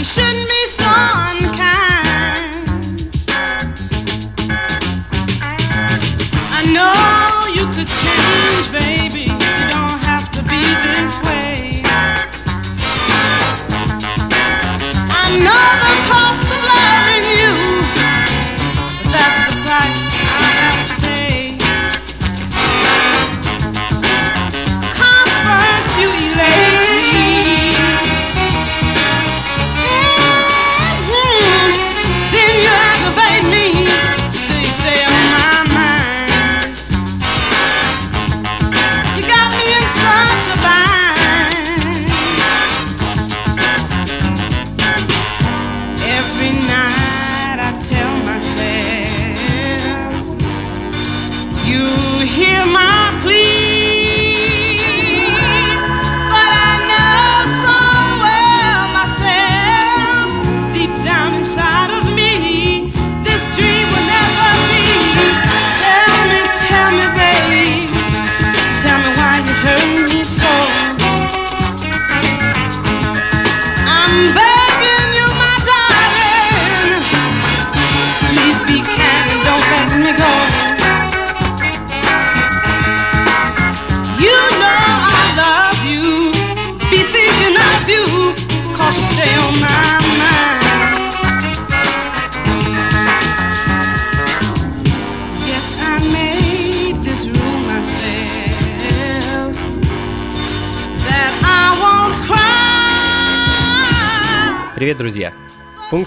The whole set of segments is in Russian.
You shouldn't be.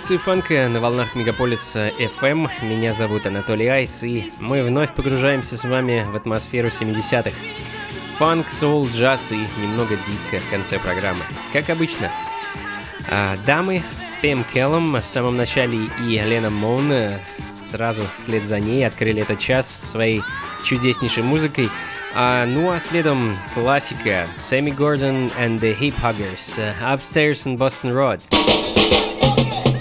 Функции фанка на волнах Мегаполиса FM. Меня зовут Анатолий Айс, и мы вновь погружаемся с вами в атмосферу 70-х. Фанк, соул, джаз и немного диска в конце программы. Как обычно. А, дамы, Пэм Келлом в самом начале и Лена Моун сразу вслед за ней открыли этот час своей чудеснейшей музыкой. А, ну а следом классика Сэмми Гордон and the Hip Huggers Upstairs in Boston Road.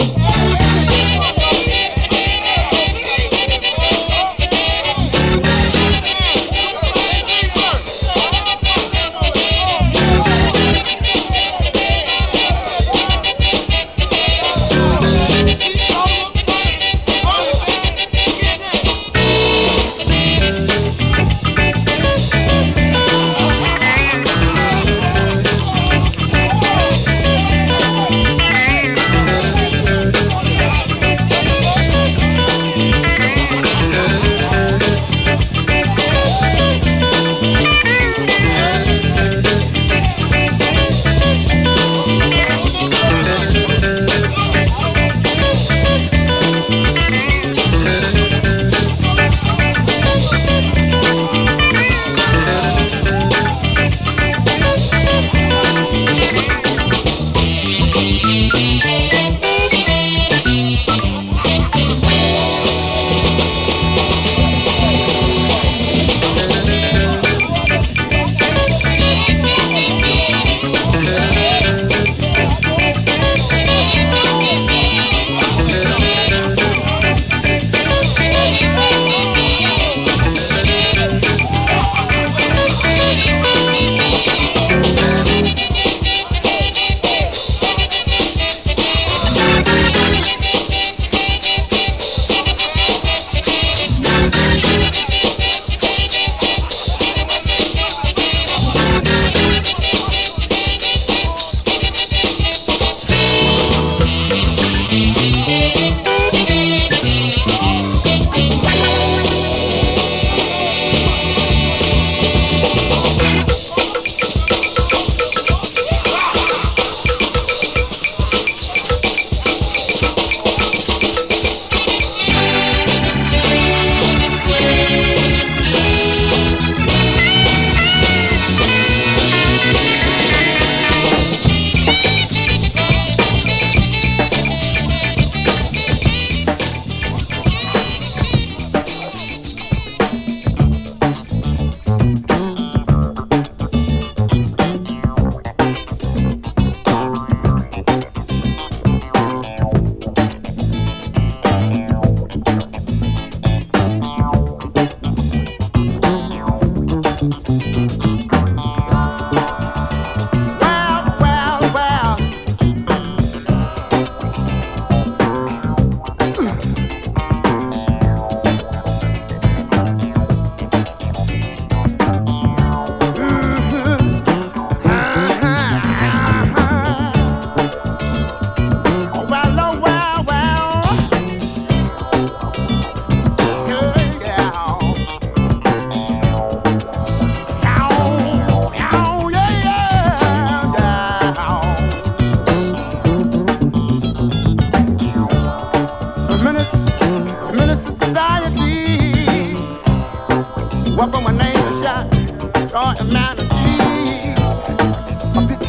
a pick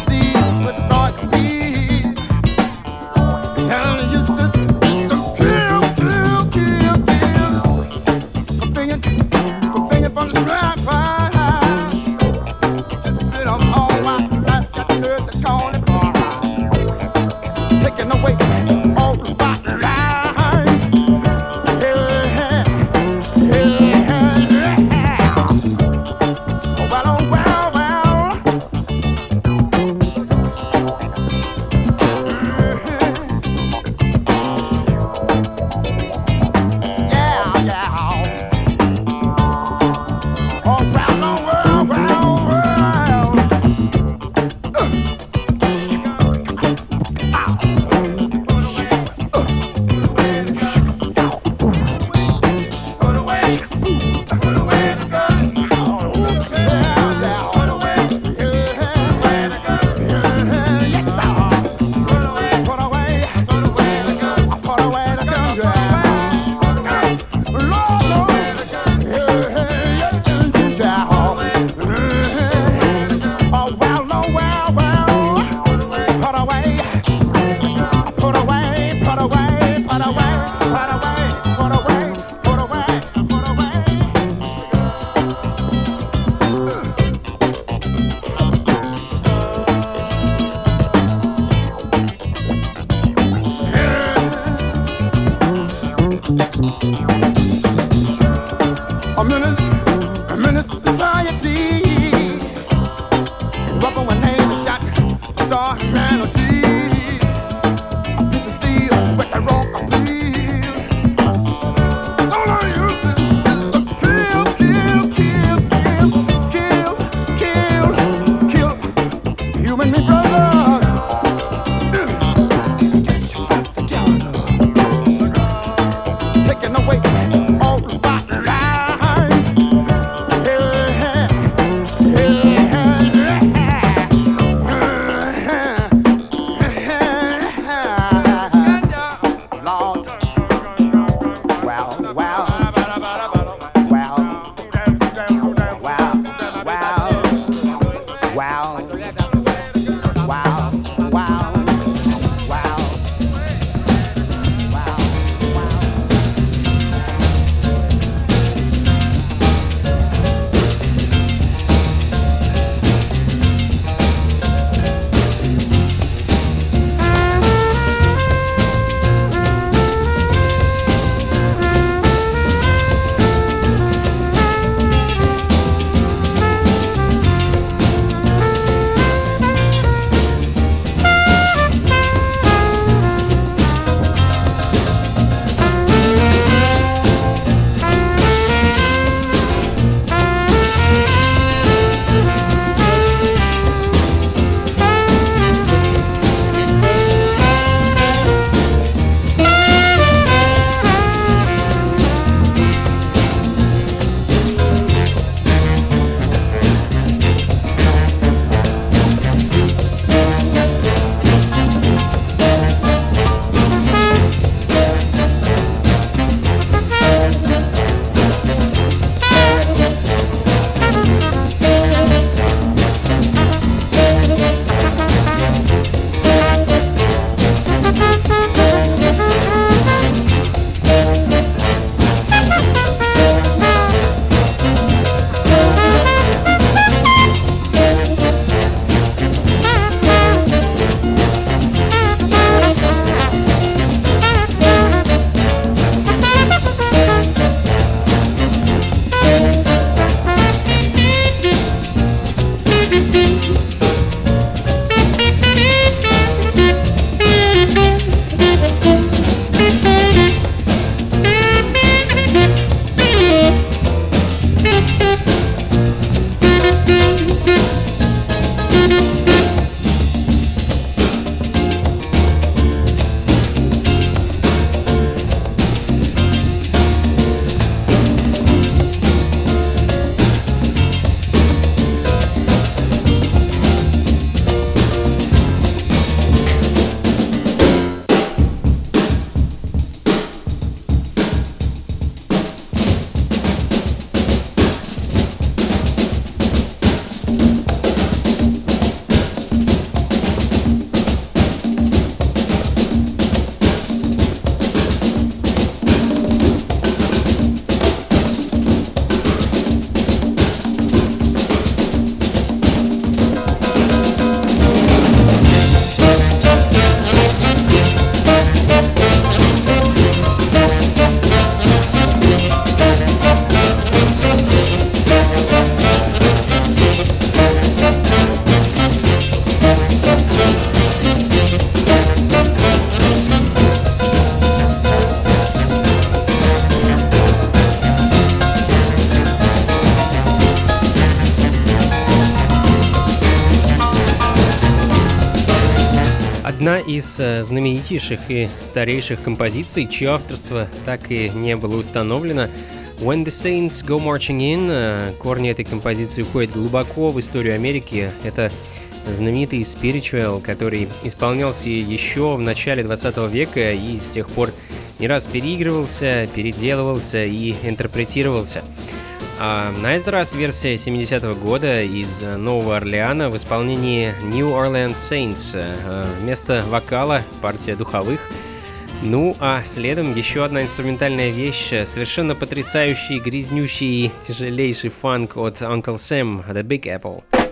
из э, знаменитейших и старейших композиций, чье авторство так и не было установлено. When the Saints Go Marching In, э, корни этой композиции уходят глубоко в историю Америки. Это знаменитый spiritual, который исполнялся еще в начале 20 века и с тех пор не раз переигрывался, переделывался и интерпретировался. А на этот раз версия 70-го года из Нового Орлеана в исполнении New Orleans Saints. Э, вместо вокала партия духовых. Ну, а следом еще одна инструментальная вещь, совершенно потрясающий, грязнющий, тяжелейший фанк от Uncle Sam, The Big Apple.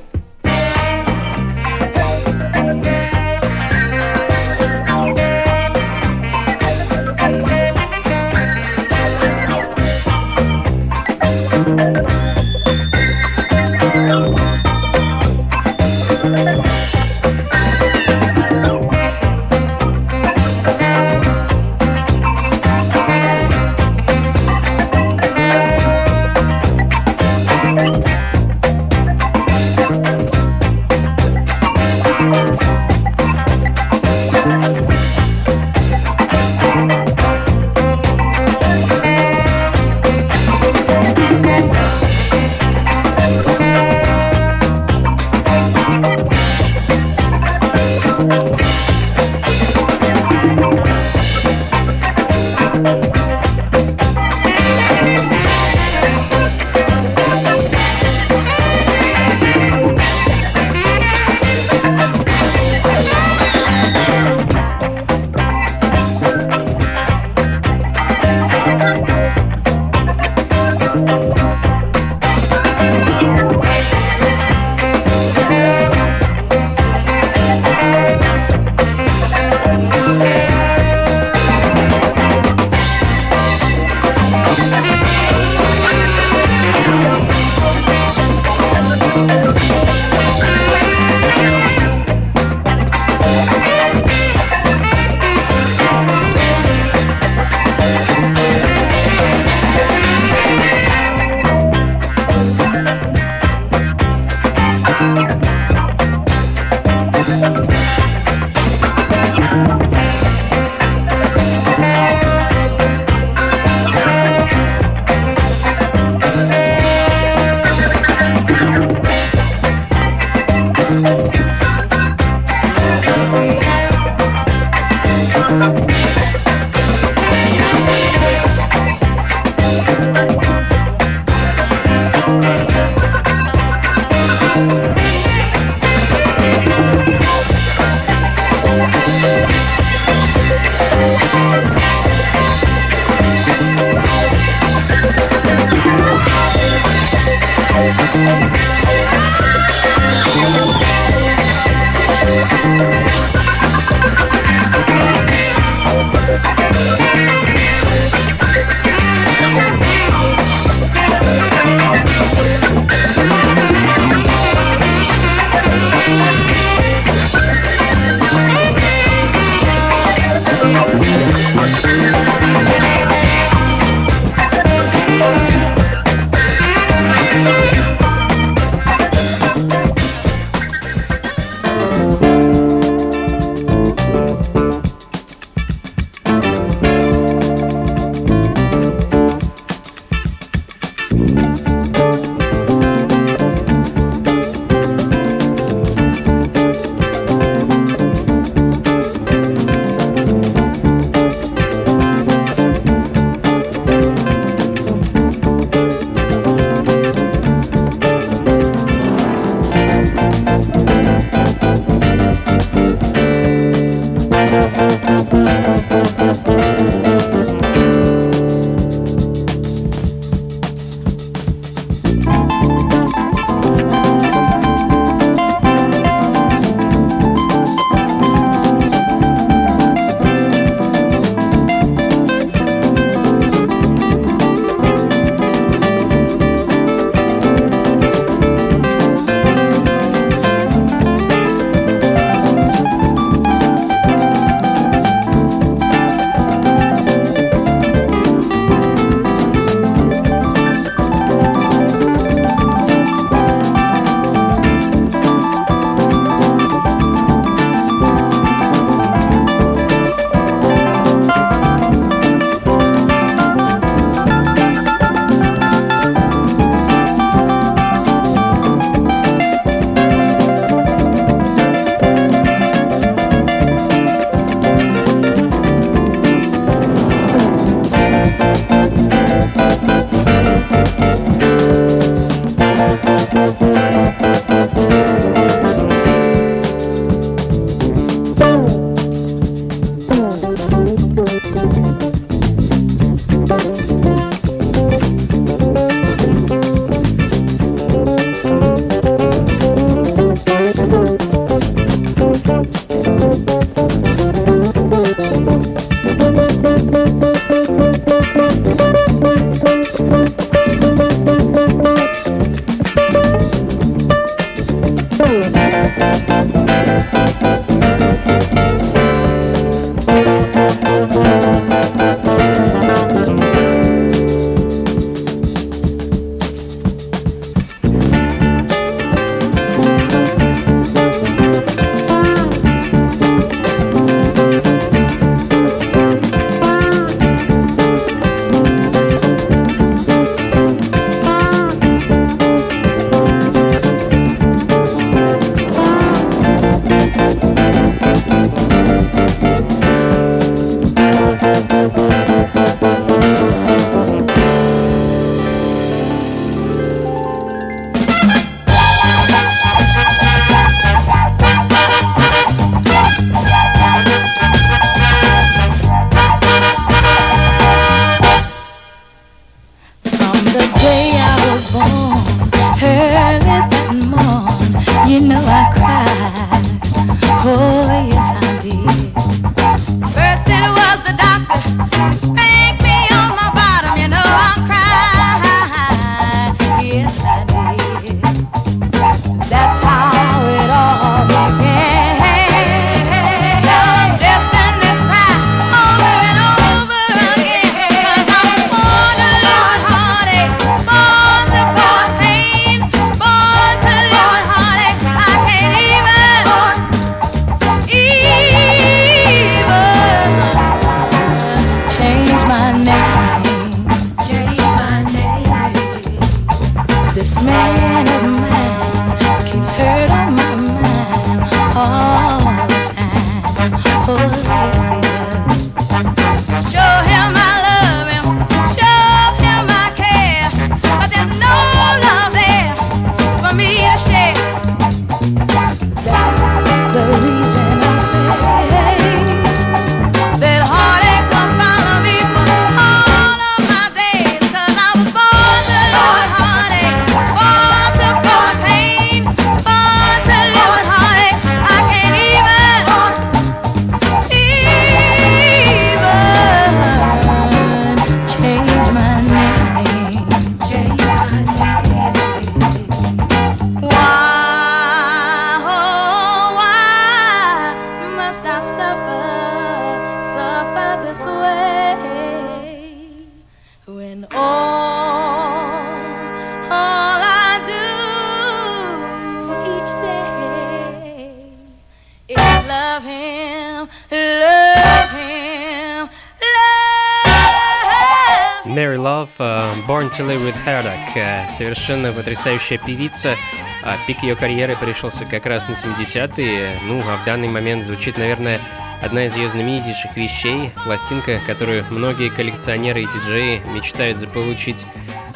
Совершенно потрясающая певица. А пик ее карьеры пришелся как раз на 70-е. Ну, а в данный момент звучит, наверное, одна из ее знаменитейших вещей. Пластинка, которую многие коллекционеры и диджеи мечтают заполучить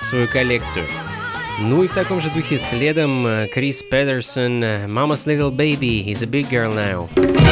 в свою коллекцию. Ну и в таком же духе следом э, Крис Педерсон «Mama's Little Baby is a Big Girl Now».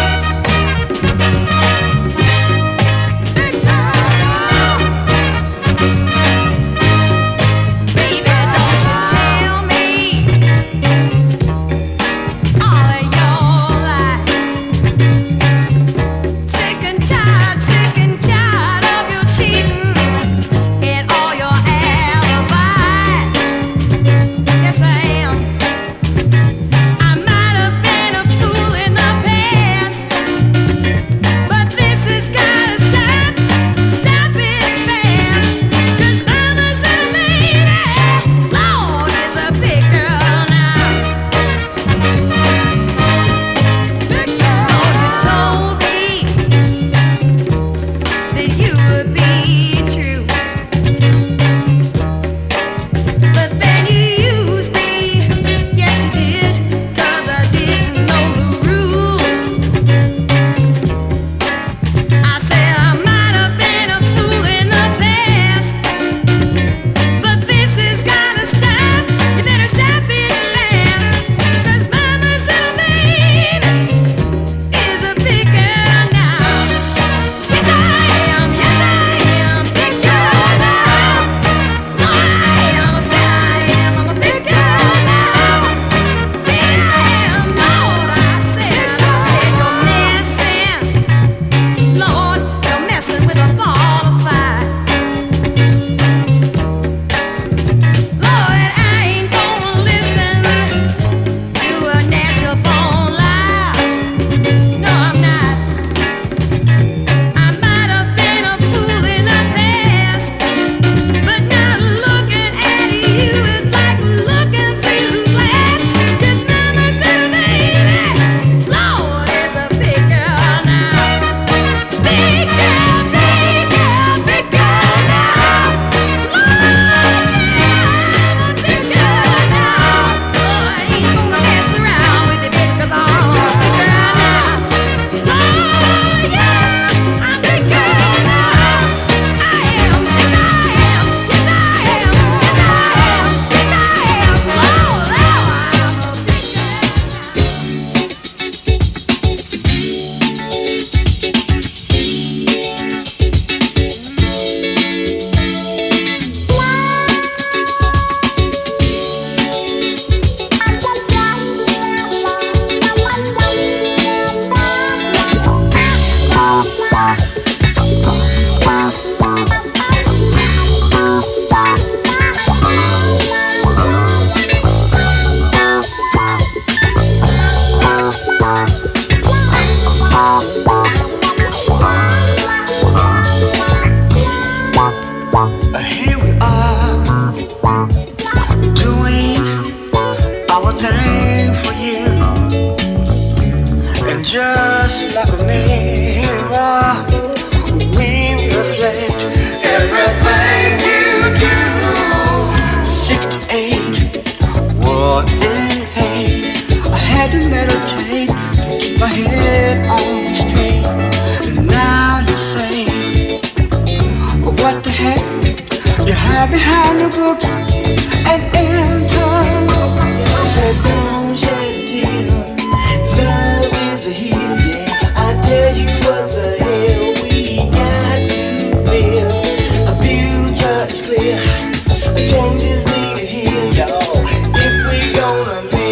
Poland.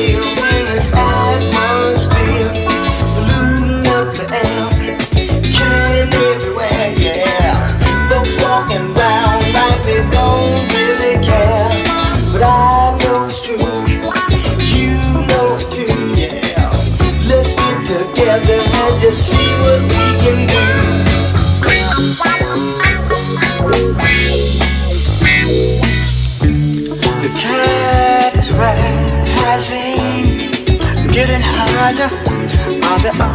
the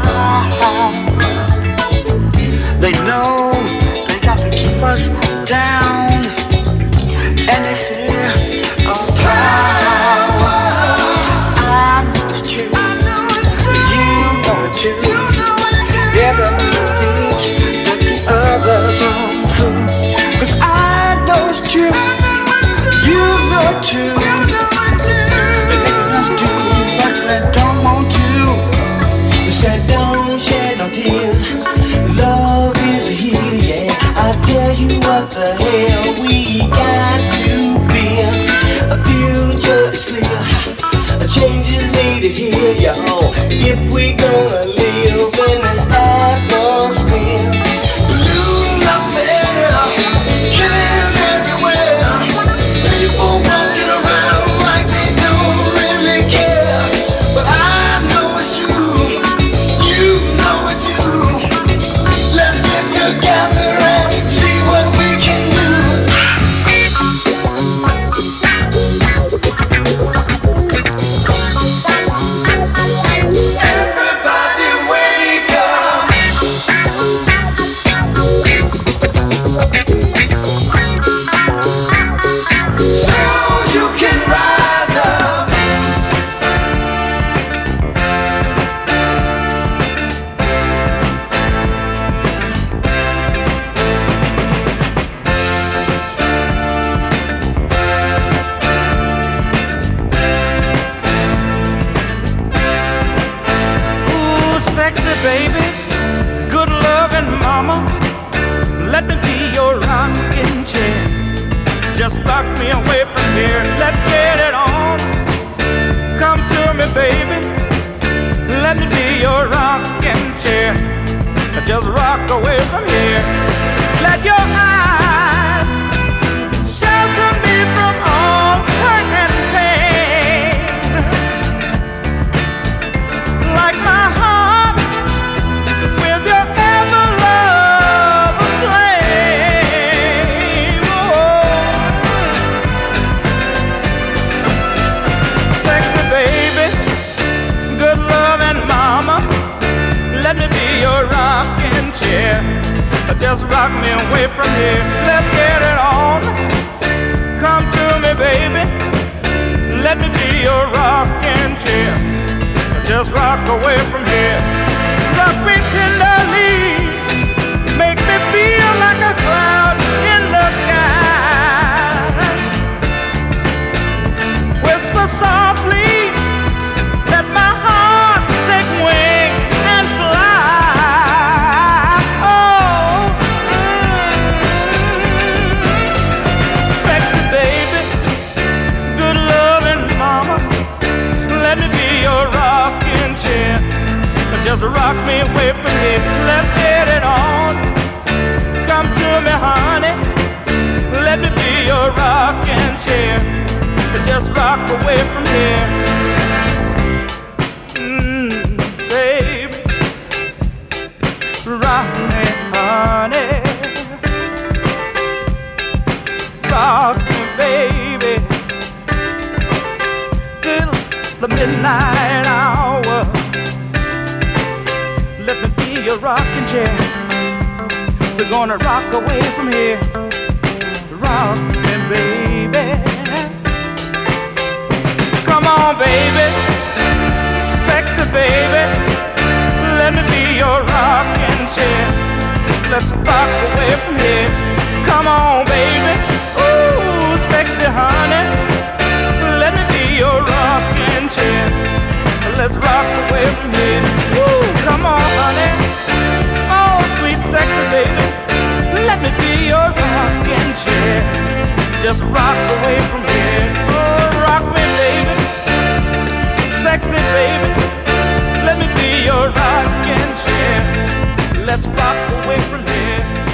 away from here. Let's get it on. Come to me, honey. Let me be your rocking chair. Just rock away from here. gonna rock away from here. Rock me, baby. Come on, baby. Sexy baby. Let me be your rocking chair. Let's rock away from here. Come on, baby. Ooh, sexy honey. Let me be your rocking chair. Let's rock away from here. Ooh, come on. me be your rocking chair. Just rock away from here. Oh, rock me, baby. Sexy, baby. Let me be your rocking chair. Let's rock away from here.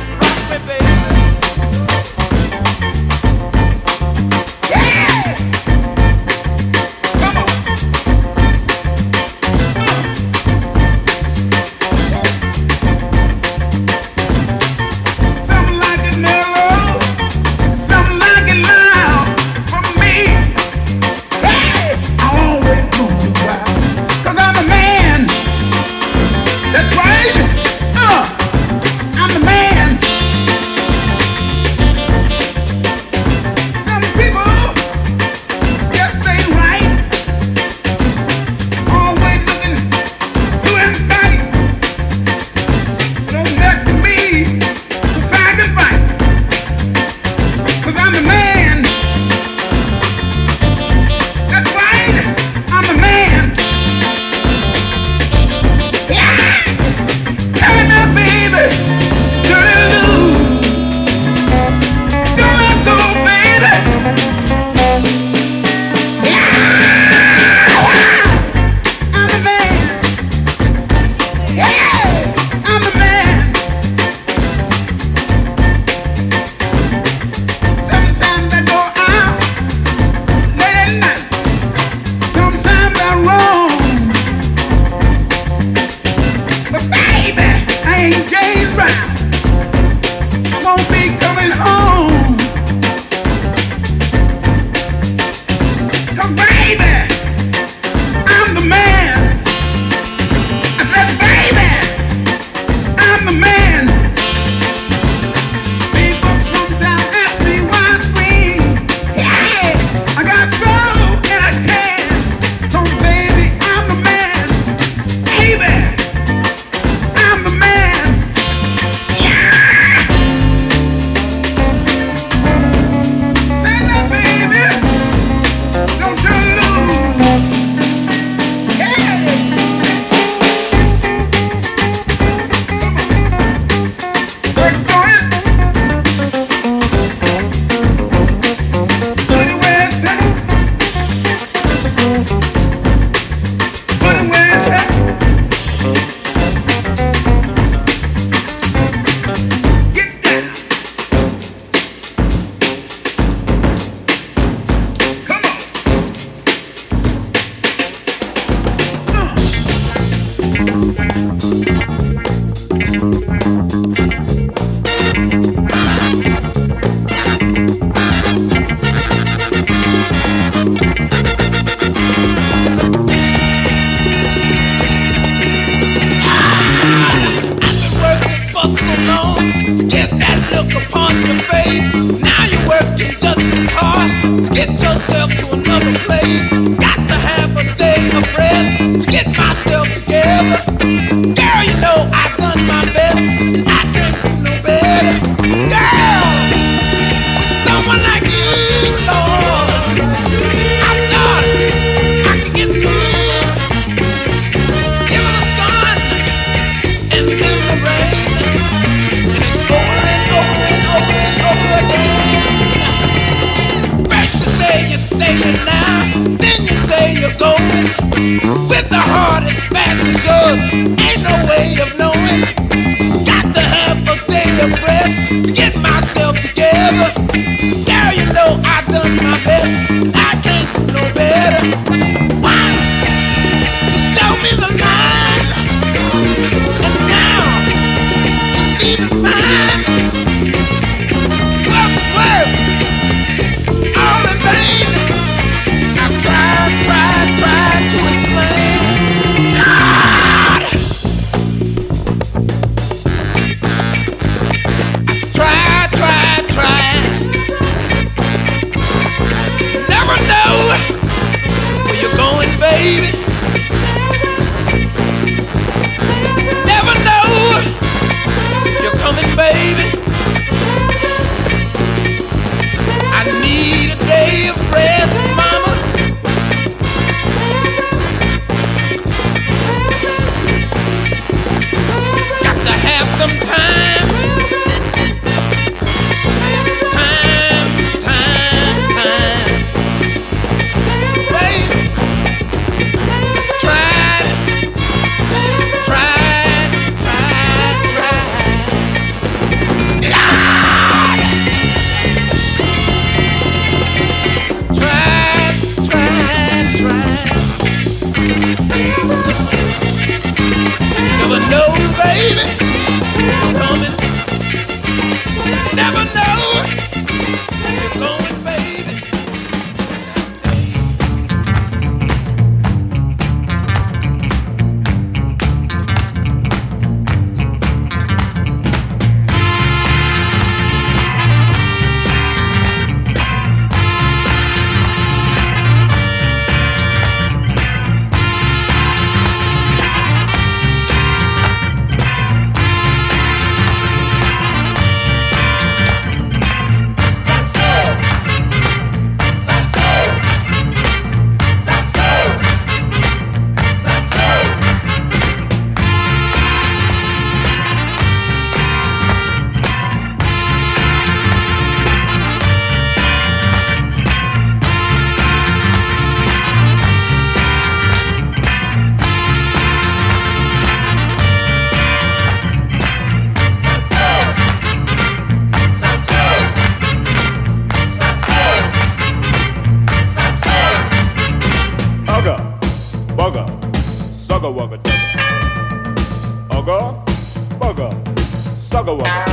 Chicago.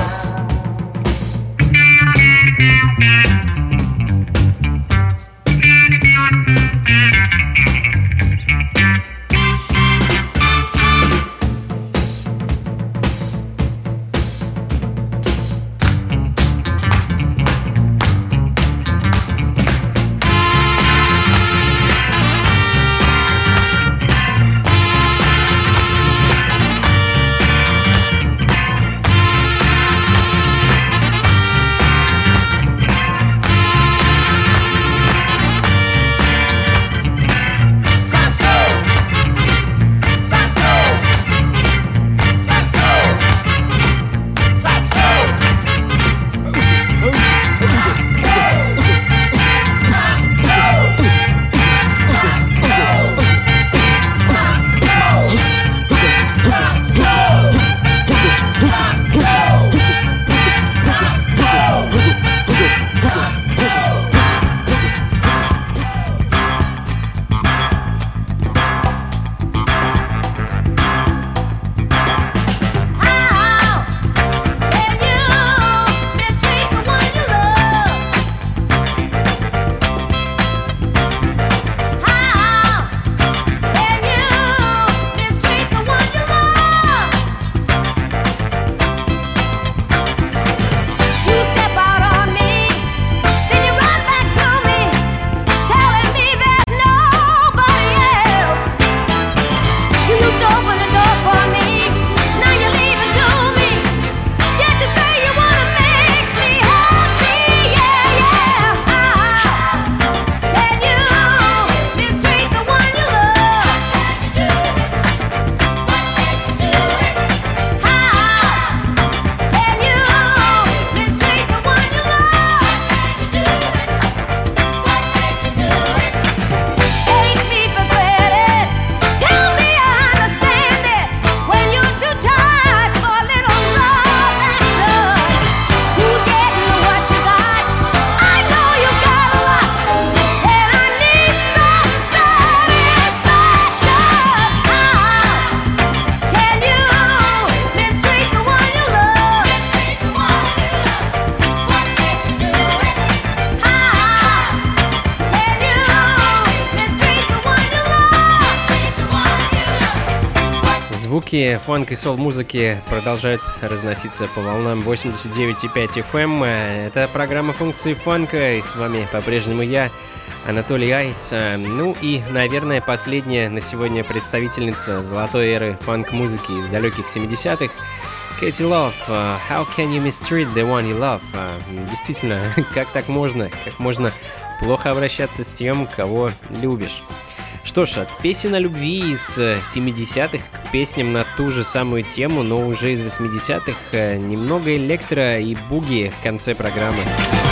Фанк и сол-музыки продолжают разноситься по волнам 89,5 FM. Это программа функции фанка, и с вами по-прежнему я, Анатолий Айс. Ну и, наверное, последняя на сегодня представительница золотой эры фанк-музыки из далеких 70-х, Кэти Лов, How can you mistreat the one you love? Действительно, как так можно? Как можно плохо обращаться с тем, кого любишь? Что ж, от песен о любви из 70-х э, к песням на ту же самую тему, но уже из 80-х, э, немного электро и буги в конце программы. papers,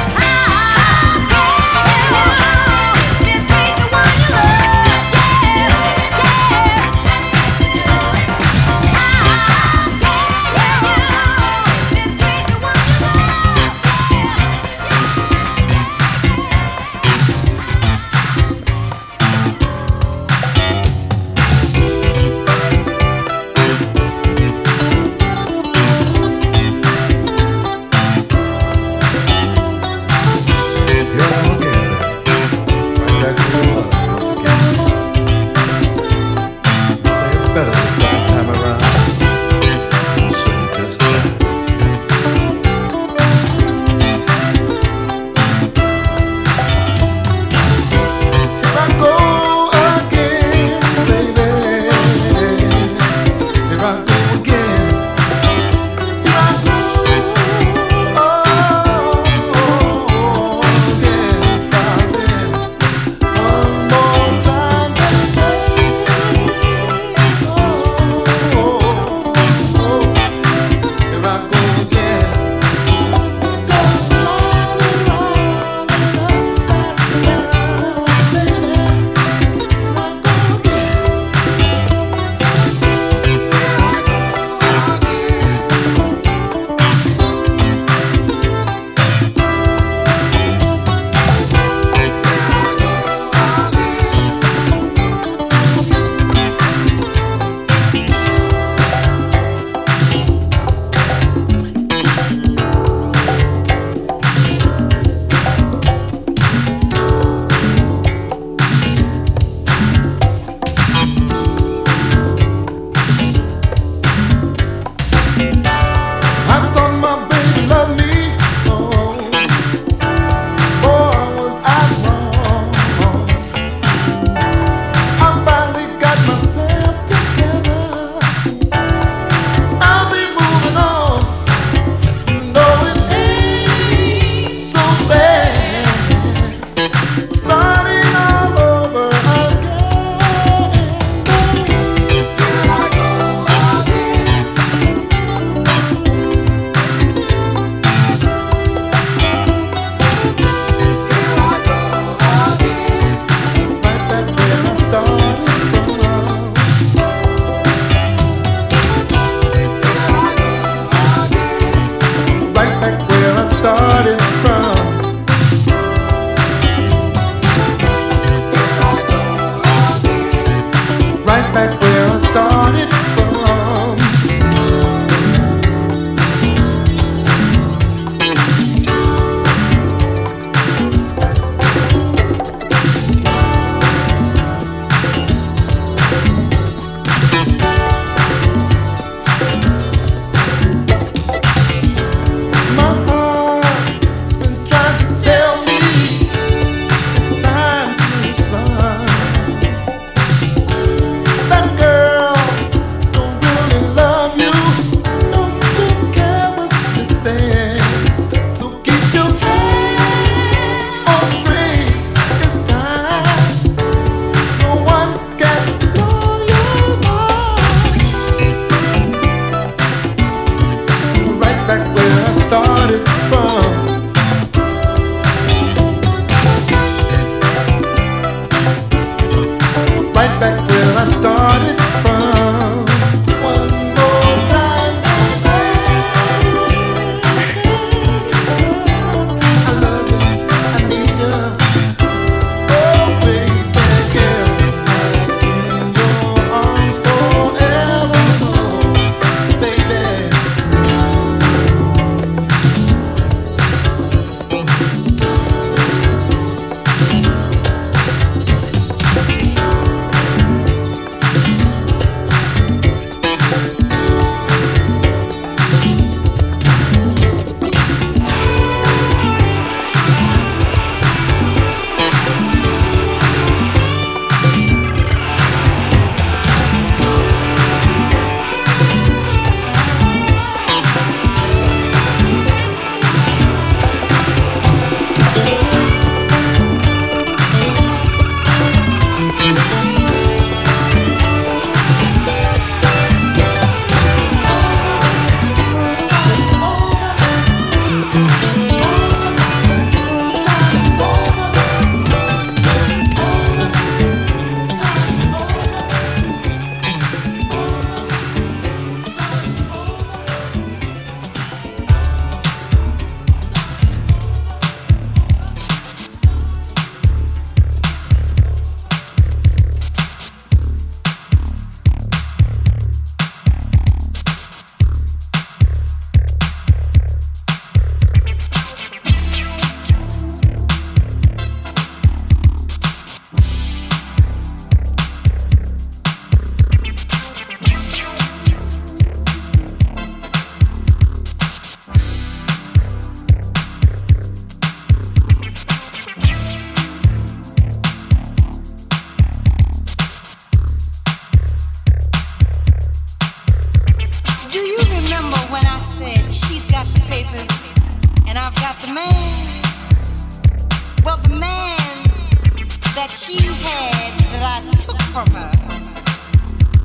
that she had that I took from her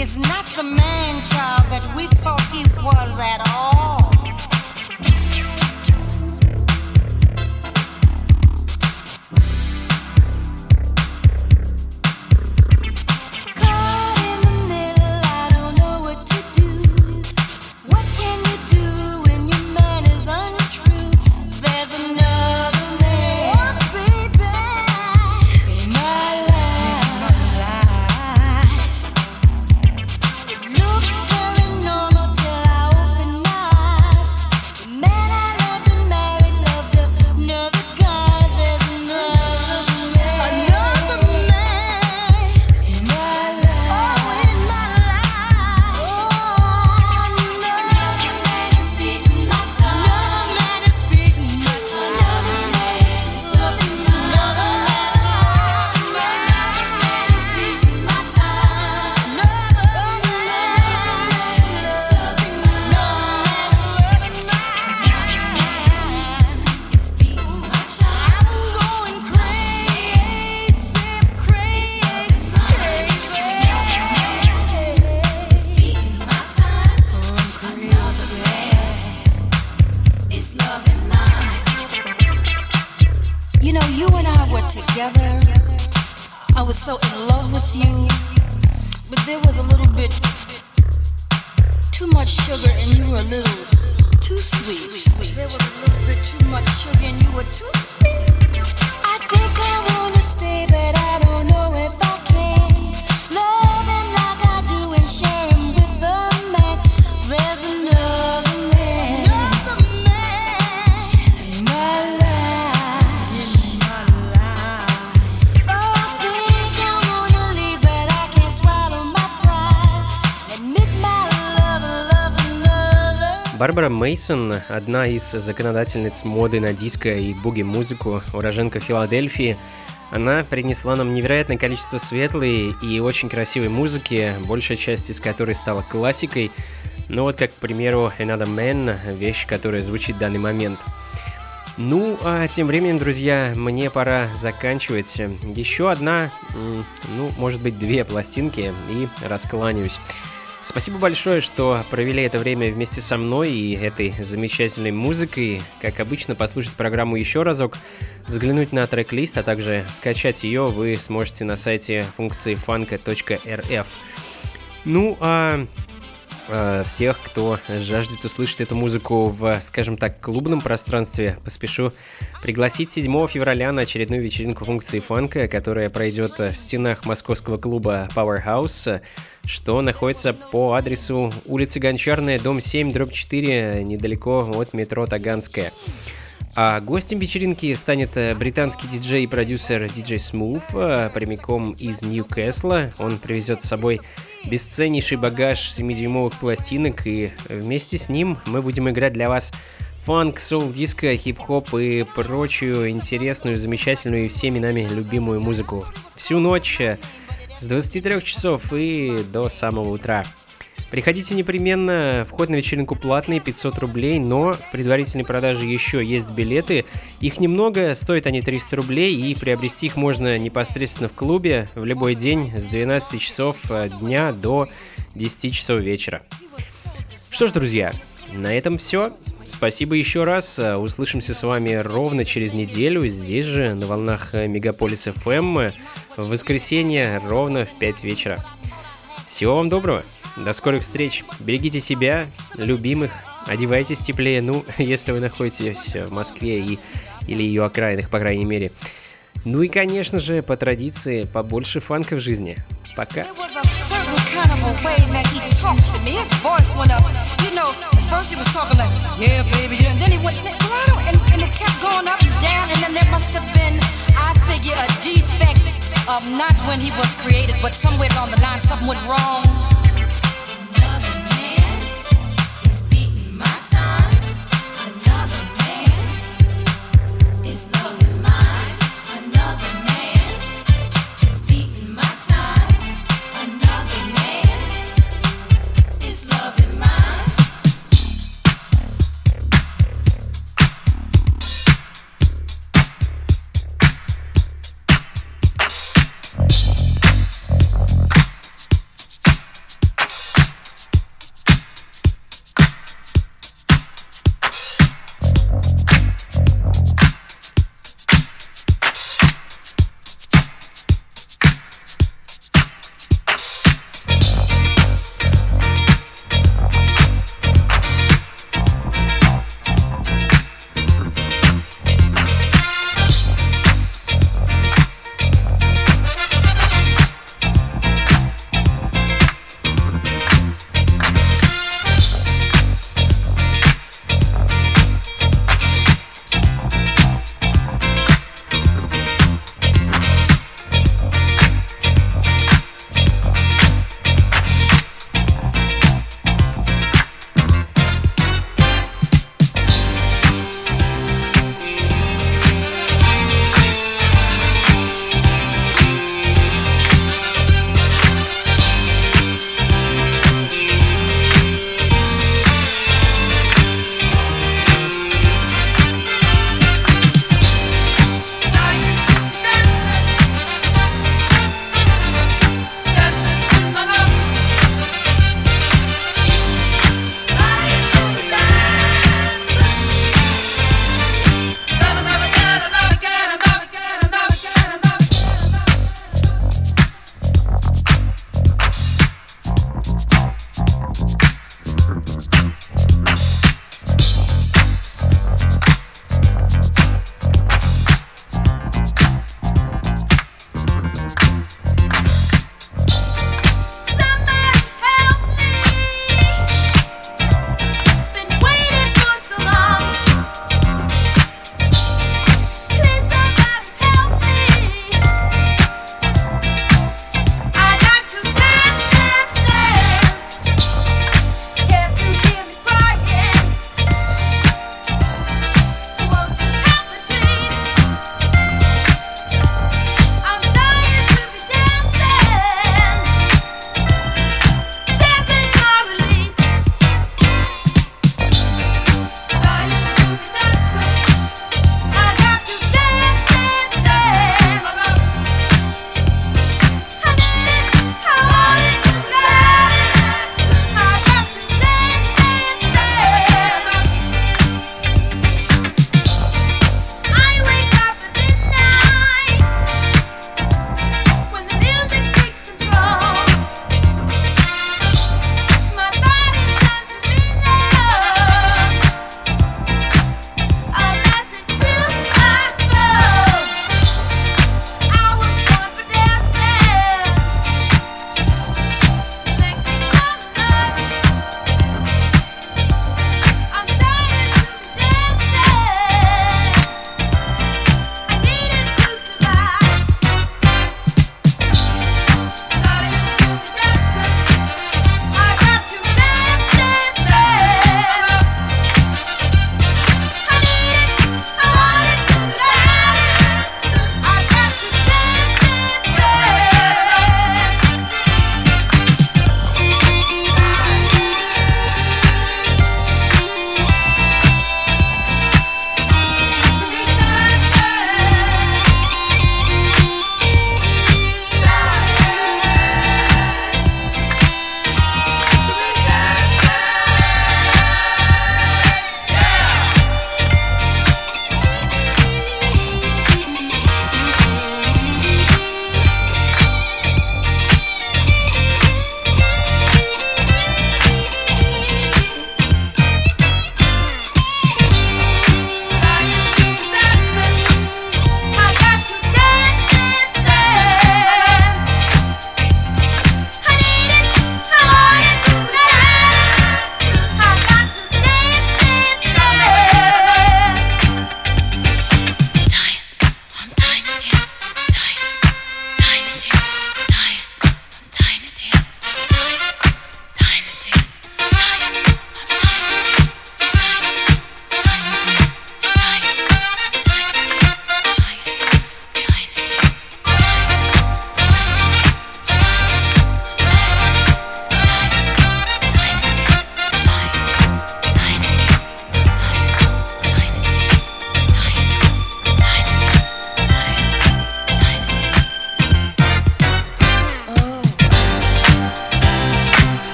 is not the man child that we thought he was at all. Барбара Мейсон, одна из законодательниц моды на диско и буги-музыку, уроженка Филадельфии, она принесла нам невероятное количество светлой и очень красивой музыки, большая часть из которой стала классикой. Ну вот как, к примеру, Another Man, вещь, которая звучит в данный момент. Ну, а тем временем, друзья, мне пора заканчивать. Еще одна, ну, может быть, две пластинки и раскланяюсь. Спасибо большое, что провели это время вместе со мной и этой замечательной музыкой. Как обычно, послушать программу еще разок, взглянуть на трек-лист, а также скачать ее вы сможете на сайте функции фанка.рф. Ну, а э, всех, кто жаждет услышать эту музыку в, скажем так, клубном пространстве, поспешу пригласить 7 февраля на очередную вечеринку функции фанка, которая пройдет в стенах московского клуба Powerhouse, что находится по адресу улица Гончарная, дом 7, дробь 4, недалеко от метро Таганская. А гостем вечеринки станет э, британский диджей и продюсер диджей Smooth, э, прямиком из Ньюкасла. Он привезет с собой бесценнейший багаж 7-дюймовых пластинок, и вместе с ним мы будем играть для вас фанк, соул, диско, хип-хоп и прочую интересную, замечательную и всеми нами любимую музыку. Всю ночь э, с 23 часов и до самого утра. Приходите непременно, вход на вечеринку платный, 500 рублей, но в предварительной продаже еще есть билеты. Их немного, стоят они 300 рублей, и приобрести их можно непосредственно в клубе в любой день с 12 часов э, дня до 10 часов вечера. Что ж, друзья, на этом все. Спасибо еще раз. Э, Услышимся с вами ровно через неделю здесь же, на волнах э, Мегаполис FM, в воскресенье ровно в 5 вечера. Всего вам доброго. До скорых встреч. Берегите себя, любимых. Одевайтесь теплее, ну, если вы находитесь в Москве и, или ее окраинах, по крайней мере. Ну и, конечно же, по традиции, побольше фанка в жизни. Пока. First he was talking like, yeah, baby, yeah. And then he went, don't, and, and it kept going up and down. And then there must have been, I figure, a defect of not when he was created, but somewhere along the line something went wrong.